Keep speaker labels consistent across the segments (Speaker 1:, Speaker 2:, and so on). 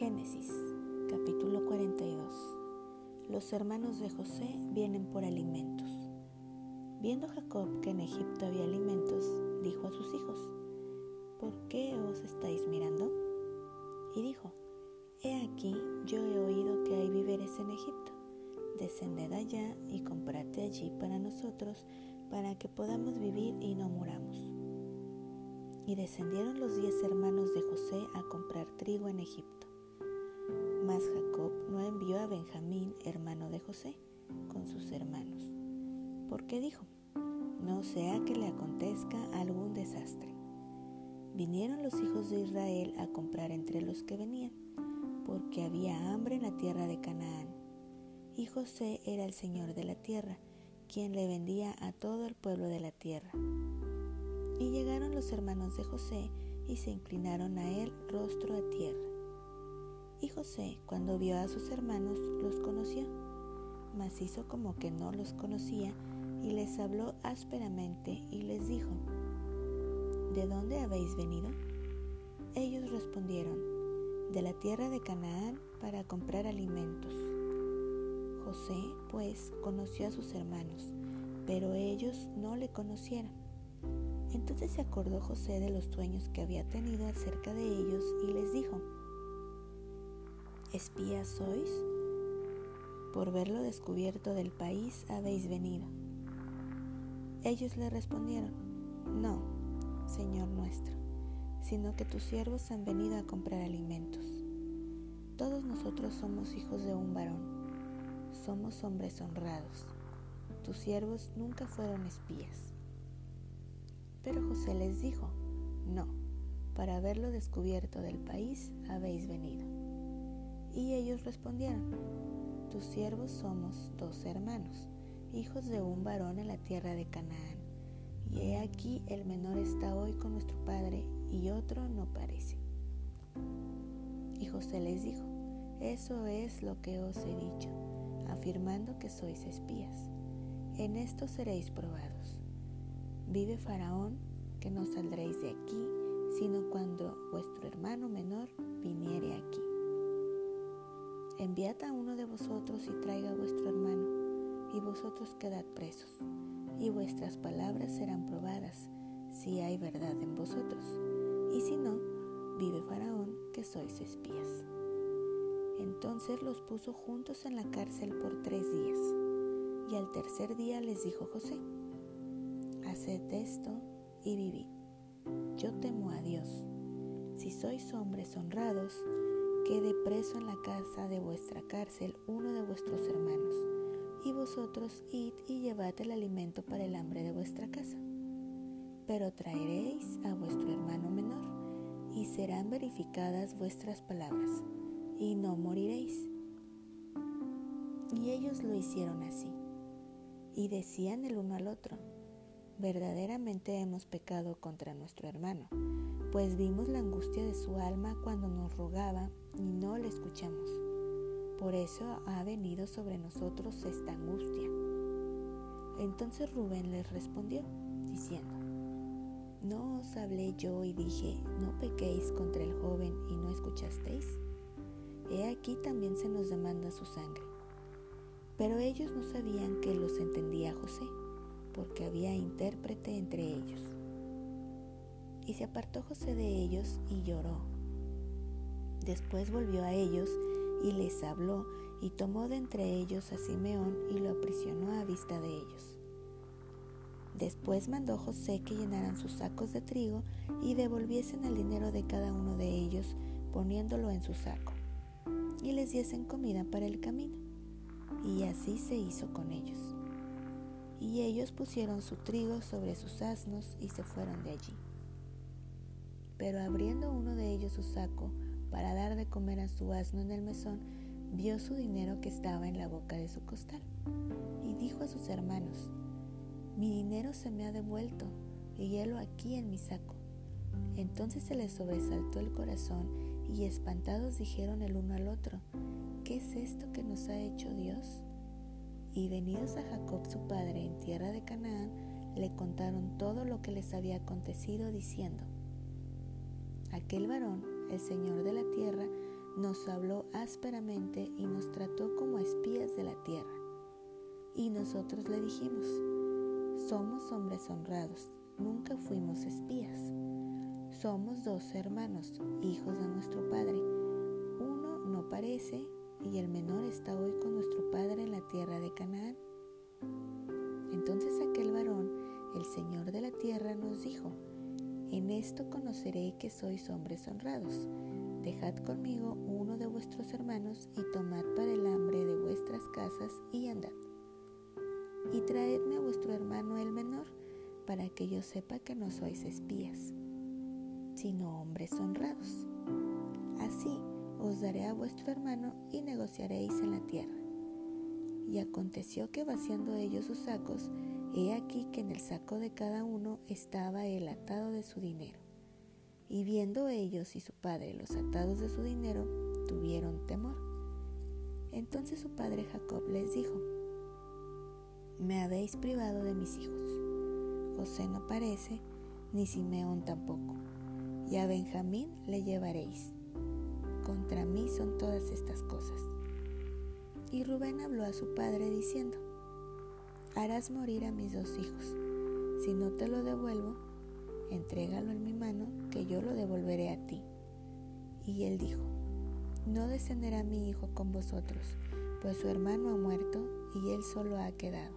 Speaker 1: Génesis, capítulo 42. Los hermanos de José vienen por alimentos. Viendo Jacob que en Egipto había alimentos, dijo a sus hijos, ¿por qué os estáis mirando? Y dijo, He aquí, yo he oído que hay víveres en Egipto. Descended allá y comprad allí para nosotros, para que podamos vivir y no muramos. Y descendieron los diez hermanos de José hermano de José, con sus hermanos, porque dijo, no sea que le acontezca algún desastre. Vinieron los hijos de Israel a comprar entre los que venían, porque había hambre en la tierra de Canaán. Y José era el señor de la tierra, quien le vendía a todo el pueblo de la tierra. Y llegaron los hermanos de José y se inclinaron a él rostro a tierra. Y José, cuando vio a sus hermanos, los conoció, mas hizo como que no los conocía y les habló ásperamente y les dijo, ¿De dónde habéis venido? Ellos respondieron, de la tierra de Canaán para comprar alimentos. José, pues, conoció a sus hermanos, pero ellos no le conocieron. Entonces se acordó José de los sueños que había tenido acerca de ellos y les dijo, ¿Espías sois? Por verlo descubierto del país habéis venido. Ellos le respondieron, No, Señor nuestro, sino que tus siervos han venido a comprar alimentos. Todos nosotros somos hijos de un varón, somos hombres honrados. Tus siervos nunca fueron espías. Pero José les dijo, No, para verlo descubierto del país habéis venido. Y ellos respondieron, tus siervos somos dos hermanos, hijos de un varón en la tierra de Canaán. Y he aquí el menor está hoy con nuestro padre y otro no parece. Y José les dijo, eso es lo que os he dicho, afirmando que sois espías. En esto seréis probados. Vive Faraón, que no saldréis de aquí, sino cuando vuestro hermano menor viniere aquí enviad a uno de vosotros y traiga a vuestro hermano, y vosotros quedad presos, y vuestras palabras serán probadas, si hay verdad en vosotros, y si no, vive Faraón, que sois espías. Entonces los puso juntos en la cárcel por tres días, y al tercer día les dijo José, Haced esto y vivid. Yo temo a Dios. Si sois hombres honrados, quede preso en la casa de vuestra cárcel uno de vuestros hermanos, y vosotros id y llevad el alimento para el hambre de vuestra casa. Pero traeréis a vuestro hermano menor, y serán verificadas vuestras palabras, y no moriréis. Y ellos lo hicieron así, y decían el uno al otro, verdaderamente hemos pecado contra nuestro hermano pues vimos la angustia de su alma cuando nos rogaba y no le escuchamos. Por eso ha venido sobre nosotros esta angustia. Entonces Rubén les respondió, diciendo, ¿no os hablé yo y dije, no pequéis contra el joven y no escuchasteis? He aquí también se nos demanda su sangre. Pero ellos no sabían que los entendía José, porque había intérprete entre ellos. Y se apartó José de ellos y lloró. Después volvió a ellos y les habló y tomó de entre ellos a Simeón y lo aprisionó a vista de ellos. Después mandó José que llenaran sus sacos de trigo y devolviesen el dinero de cada uno de ellos poniéndolo en su saco, y les diesen comida para el camino. Y así se hizo con ellos. Y ellos pusieron su trigo sobre sus asnos y se fueron de allí. Pero abriendo uno de ellos su saco para dar de comer a su asno en el mesón, vio su dinero que estaba en la boca de su costal. Y dijo a sus hermanos, mi dinero se me ha devuelto, y helo aquí en mi saco. Entonces se les sobresaltó el corazón, y espantados dijeron el uno al otro, ¿qué es esto que nos ha hecho Dios? Y venidos a Jacob su padre en tierra de Canaán, le contaron todo lo que les había acontecido, diciendo, Aquel varón, el Señor de la tierra, nos habló ásperamente y nos trató como espías de la tierra. Y nosotros le dijimos, somos hombres honrados, nunca fuimos espías. Somos dos hermanos, hijos de nuestro Padre. Uno no parece y el menor está hoy con nuestro Padre en la tierra de Canaán. Entonces aquel varón, el Señor de la tierra, nos dijo, en esto conoceré que sois hombres honrados. Dejad conmigo uno de vuestros hermanos y tomad para el hambre de vuestras casas y andad. Y traedme a vuestro hermano el menor, para que yo sepa que no sois espías, sino hombres honrados. Así os daré a vuestro hermano y negociaréis en la tierra. Y aconteció que vaciando ellos sus sacos, he aquí que en el saco de cada uno estaba el atado de su dinero. Y viendo ellos y su padre los atados de su dinero, tuvieron temor. Entonces su padre Jacob les dijo, Me habéis privado de mis hijos. José no parece, ni Simeón tampoco, y a Benjamín le llevaréis. Contra mí son todas estas cosas. Y Rubén habló a su padre diciendo, harás morir a mis dos hijos. Si no te lo devuelvo, entrégalo en mi mano, que yo lo devolveré a ti. Y él dijo, no descenderá mi hijo con vosotros, pues su hermano ha muerto y él solo ha quedado.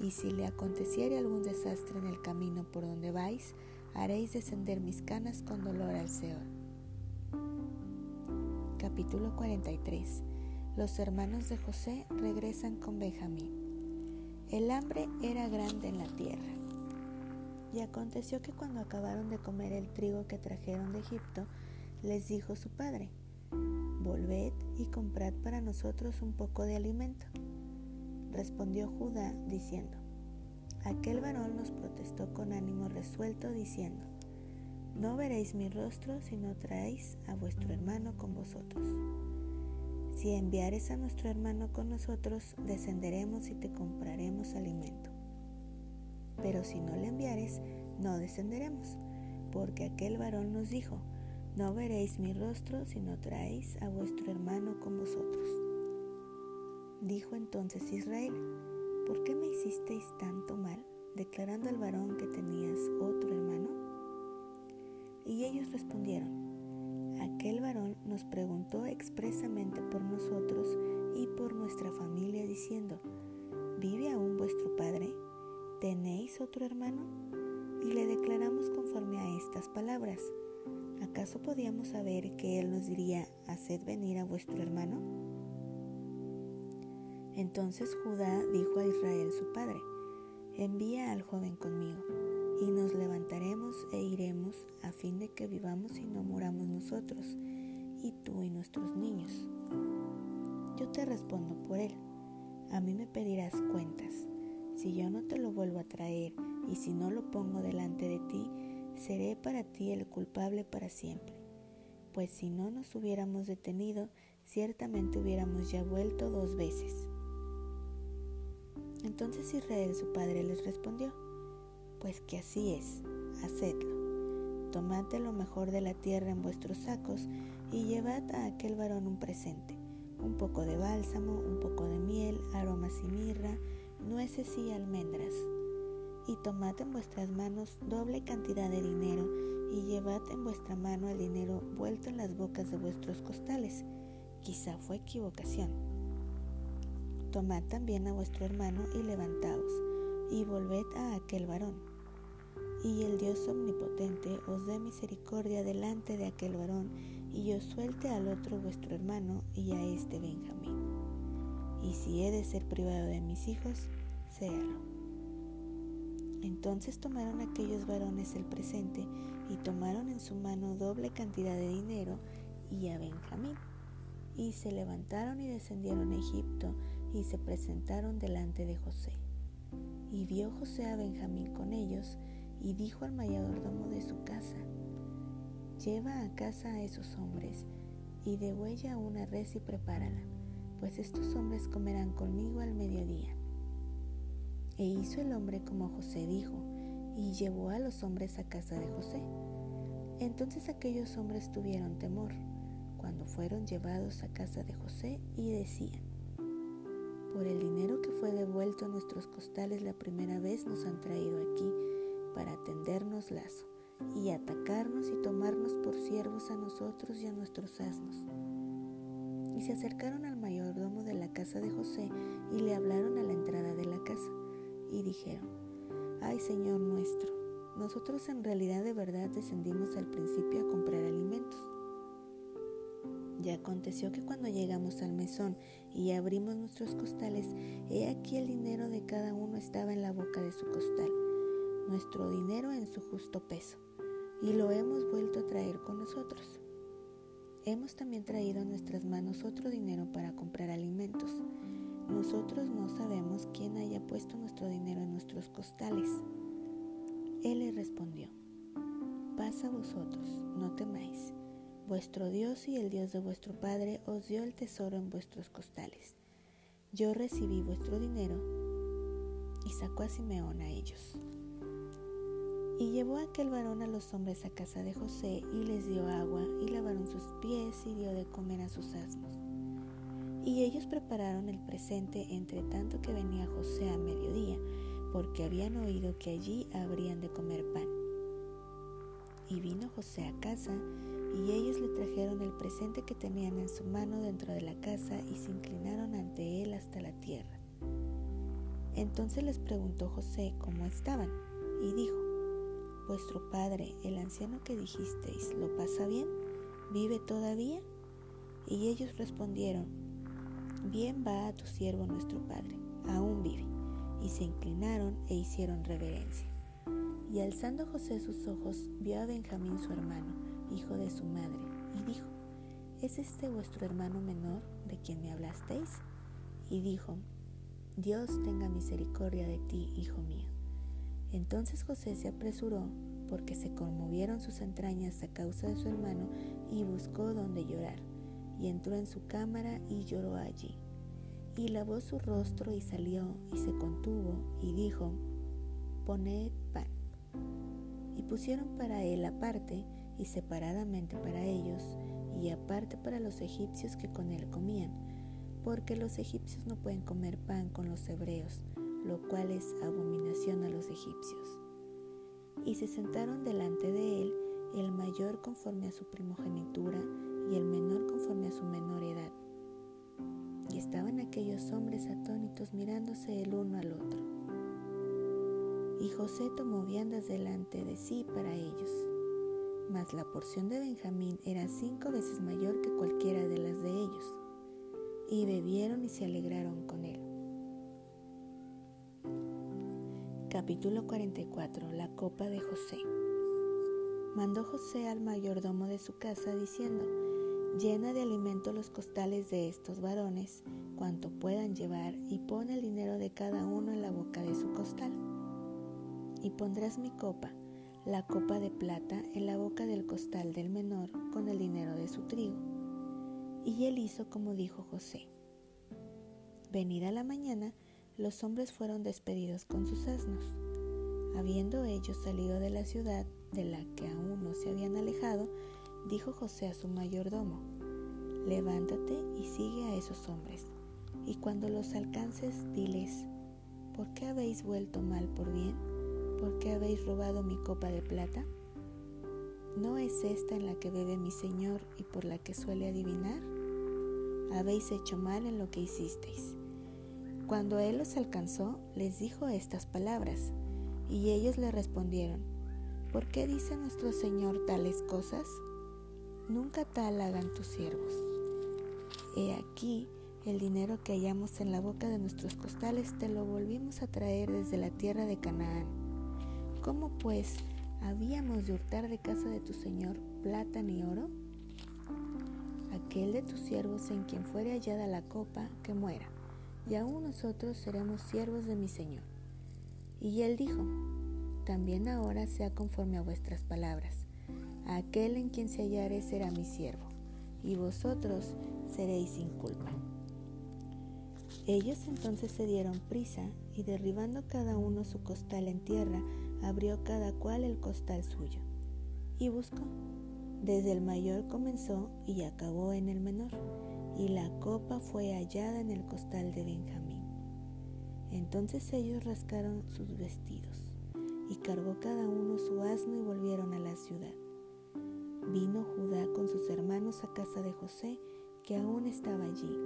Speaker 1: Y si le aconteciere algún desastre en el camino por donde vais, haréis descender mis canas con dolor al Seol. Capítulo 43 los hermanos de José regresan con Benjamín. El hambre era grande en la tierra. Y aconteció que cuando acabaron de comer el trigo que trajeron de Egipto, les dijo su padre, Volved y comprad para nosotros un poco de alimento. Respondió Judá diciendo, Aquel varón nos protestó con ánimo resuelto diciendo, No veréis mi rostro si no traéis a vuestro hermano con vosotros. Si enviares a nuestro hermano con nosotros, descenderemos y te compraremos alimento. Pero si no le enviares, no descenderemos, porque aquel varón nos dijo, no veréis mi rostro si no traéis a vuestro hermano con vosotros. Dijo entonces Israel, ¿por qué me hicisteis tanto mal, declarando al varón que tenías otro hermano? Y ellos respondieron, Aquel varón nos preguntó expresamente por nosotros y por nuestra familia diciendo, ¿vive aún vuestro padre? ¿Tenéis otro hermano? Y le declaramos conforme a estas palabras. ¿Acaso podíamos saber que él nos diría, haced venir a vuestro hermano? Entonces Judá dijo a Israel su padre, envía al joven conmigo que vivamos y no muramos nosotros, y tú y nuestros niños. Yo te respondo por él. A mí me pedirás cuentas. Si yo no te lo vuelvo a traer y si no lo pongo delante de ti, seré para ti el culpable para siempre. Pues si no nos hubiéramos detenido, ciertamente hubiéramos ya vuelto dos veces. Entonces Israel su padre les respondió, pues que así es, hacedlo. Tomad lo mejor de la tierra en vuestros sacos y llevad a aquel varón un presente, un poco de bálsamo, un poco de miel, aromas y mirra, nueces y almendras. Y tomad en vuestras manos doble cantidad de dinero y llevad en vuestra mano el dinero vuelto en las bocas de vuestros costales. Quizá fue equivocación. Tomad también a vuestro hermano y levantaos y volved a aquel varón. Y el Dios omnipotente os dé misericordia delante de aquel varón, y os suelte al otro vuestro hermano y a este Benjamín. Y si he de ser privado de mis hijos, séalo. Entonces tomaron aquellos varones el presente y tomaron en su mano doble cantidad de dinero y a Benjamín. Y se levantaron y descendieron a Egipto y se presentaron delante de José. Y vio José a Benjamín con ellos y dijo al mayordomo de su casa, lleva a casa a esos hombres y degüella una res y prepárala, pues estos hombres comerán conmigo al mediodía. E hizo el hombre como José dijo, y llevó a los hombres a casa de José. Entonces aquellos hombres tuvieron temor, cuando fueron llevados a casa de José y decían, por el dinero que fue devuelto a nuestros costales la primera vez nos han traído aquí para tendernos lazo y atacarnos y tomarnos por siervos a nosotros y a nuestros asnos. Y se acercaron al mayordomo de la casa de José y le hablaron a la entrada de la casa y dijeron, ay Señor nuestro, nosotros en realidad de verdad descendimos al principio a comprar alimentos. Y aconteció que cuando llegamos al mesón y abrimos nuestros costales, he aquí el dinero de cada uno estaba en la boca de su costal, nuestro dinero en su justo peso, y lo hemos vuelto a traer con nosotros. Hemos también traído a nuestras manos otro dinero para comprar alimentos. Nosotros no sabemos quién haya puesto nuestro dinero en nuestros costales. Él le respondió, pasa vosotros, no temáis. Vuestro Dios y el Dios de vuestro Padre os dio el tesoro en vuestros costales. Yo recibí vuestro dinero y sacó a Simeón a ellos. Y llevó aquel varón a los hombres a casa de José y les dio agua y lavaron sus pies y dio de comer a sus asnos. Y ellos prepararon el presente entre tanto que venía José a mediodía porque habían oído que allí habrían de comer pan. Y vino José a casa, y ellos le trajeron el presente que tenían en su mano dentro de la casa y se inclinaron ante él hasta la tierra. Entonces les preguntó José cómo estaban, y dijo, Vuestro padre, el anciano que dijisteis, ¿lo pasa bien? ¿Vive todavía? Y ellos respondieron, Bien va a tu siervo nuestro padre, aún vive y se inclinaron e hicieron reverencia. Y alzando José sus ojos, vio a Benjamín su hermano, hijo de su madre, y dijo, ¿Es este vuestro hermano menor de quien me hablasteis? Y dijo, Dios tenga misericordia de ti, hijo mío. Entonces José se apresuró, porque se conmovieron sus entrañas a causa de su hermano, y buscó donde llorar, y entró en su cámara y lloró allí y lavó su rostro y salió y se contuvo y dijo, poned pan. Y pusieron para él aparte y separadamente para ellos y aparte para los egipcios que con él comían, porque los egipcios no pueden comer pan con los hebreos, lo cual es abominación a los egipcios. Y se sentaron delante de él el mayor conforme a su primogenitura y el menor conforme a su menor edad y estaban aquellos hombres atónitos mirándose el uno al otro. Y José tomó viandas delante de sí para ellos, mas la porción de Benjamín era cinco veces mayor que cualquiera de las de ellos, y bebieron y se alegraron con él. Capítulo 44 La copa de José Mandó José al mayordomo de su casa diciendo, Llena de alimento los costales de estos varones, cuanto puedan llevar, y pon el dinero de cada uno en la boca de su costal. Y pondrás mi copa, la copa de plata, en la boca del costal del menor, con el dinero de su trigo. Y él hizo como dijo José. Venida la mañana, los hombres fueron despedidos con sus asnos. Habiendo ellos salido de la ciudad, de la que aún no se habían alejado, dijo José a su mayordomo, levántate y sigue a esos hombres, y cuando los alcances, diles, ¿por qué habéis vuelto mal por bien? ¿Por qué habéis robado mi copa de plata? ¿No es esta en la que bebe mi Señor y por la que suele adivinar? Habéis hecho mal en lo que hicisteis. Cuando él los alcanzó, les dijo estas palabras, y ellos le respondieron, ¿por qué dice nuestro Señor tales cosas? nunca tal hagan tus siervos. He aquí el dinero que hallamos en la boca de nuestros costales te lo volvimos a traer desde la tierra de Canaán. ¿Cómo pues habíamos de hurtar de casa de tu Señor plata ni oro? Aquel de tus siervos en quien fuere hallada la copa, que muera, y aún nosotros seremos siervos de mi Señor. Y él dijo, también ahora sea conforme a vuestras palabras aquel en quien se hallare será mi siervo, y vosotros seréis sin culpa. Ellos entonces se dieron prisa, y derribando cada uno su costal en tierra, abrió cada cual el costal suyo, y buscó, Desde el mayor comenzó y acabó en el menor, y la copa fue hallada en el costal de Benjamín. Entonces ellos rascaron sus vestidos, y cargó cada uno su asno y volvieron a la ciudad. Vino Judá con sus hermanos a casa de José, que aún estaba allí,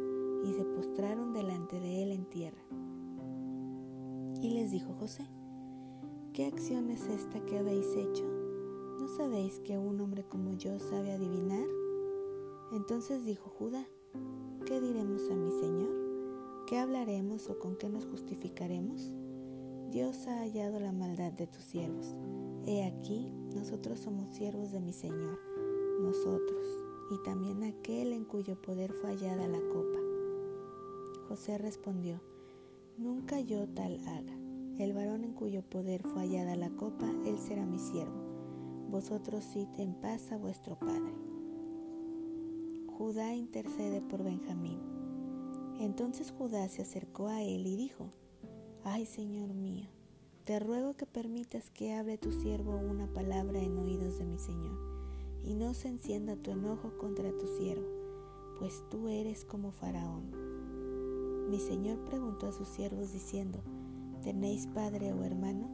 Speaker 1: y se postraron delante de él en tierra. Y les dijo José, ¿qué acción es esta que habéis hecho? ¿No sabéis que un hombre como yo sabe adivinar? Entonces dijo Judá, ¿qué diremos a mi Señor? ¿Qué hablaremos o con qué nos justificaremos? Dios ha hallado la maldad de tus siervos. He aquí, nosotros somos siervos de mi Señor, nosotros, y también aquel en cuyo poder fue hallada la copa. José respondió, Nunca yo tal haga. El varón en cuyo poder fue hallada la copa, él será mi siervo. Vosotros id en paz a vuestro padre. Judá intercede por Benjamín. Entonces Judá se acercó a él y dijo, Ay Señor mío, te ruego que permitas que hable tu siervo una palabra en oídos de mi Señor, y no se encienda tu enojo contra tu siervo, pues tú eres como Faraón mi señor preguntó a sus siervos diciendo, ¿tenéis padre o hermano?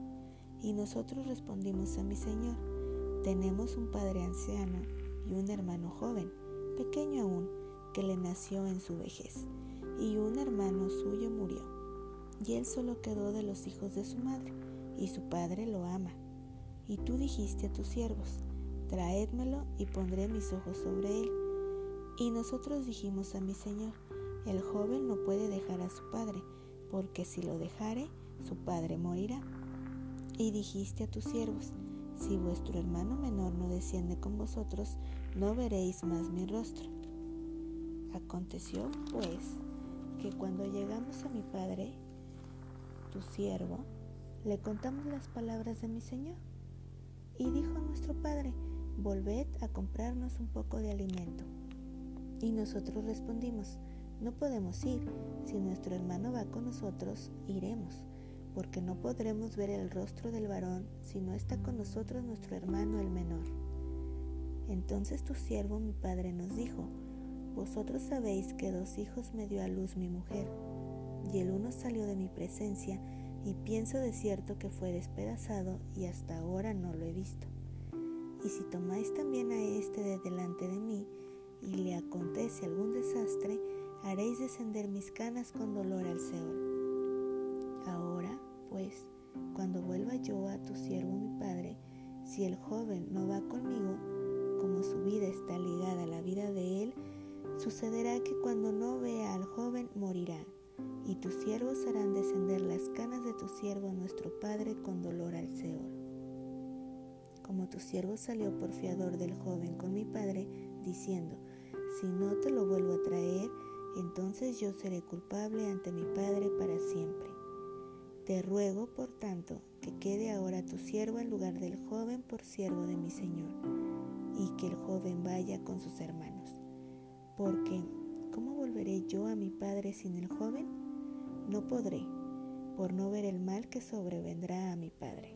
Speaker 1: Y nosotros respondimos a mi señor, tenemos un padre anciano y un hermano joven, pequeño aún, que le nació en su vejez, y un hermano suyo murió. Y él solo quedó de los hijos de su madre, y su padre lo ama. Y tú dijiste a tus siervos, traédmelo y pondré mis ojos sobre él. Y nosotros dijimos a mi Señor, el joven no puede dejar a su padre, porque si lo dejare, su padre morirá. Y dijiste a tus siervos, si vuestro hermano menor no desciende con vosotros, no veréis más mi rostro. Aconteció, pues, que cuando llegamos a mi padre, tu siervo, le contamos las palabras de mi Señor. Y dijo a nuestro padre, volved a comprarnos un poco de alimento. Y nosotros respondimos, no podemos ir. Si nuestro hermano va con nosotros, iremos, porque no podremos ver el rostro del varón si no está con nosotros nuestro hermano el menor. Entonces tu siervo mi padre nos dijo, Vosotros sabéis que dos hijos me dio a luz mi mujer, y el uno salió de mi presencia, y pienso de cierto que fue despedazado, y hasta ahora no lo he visto. Y si tomáis también a este de delante de mí, y le acontece algún desastre, haréis descender mis canas con dolor al Seol. Pues, cuando vuelva yo a tu siervo mi padre, si el joven no va conmigo, como su vida está ligada a la vida de él, sucederá que cuando no vea al joven morirá, y tus siervos harán descender las canas de tu siervo nuestro padre con dolor al Seol. Como tu siervo salió por fiador del joven con mi padre, diciendo, si no te lo vuelvo a traer, entonces yo seré culpable ante mi Padre para siempre. Te ruego, por tanto, que quede ahora tu siervo en lugar del joven por siervo de mi Señor, y que el joven vaya con sus hermanos. Porque, ¿cómo volveré yo a mi Padre sin el joven? No podré, por no ver el mal que sobrevendrá a mi Padre.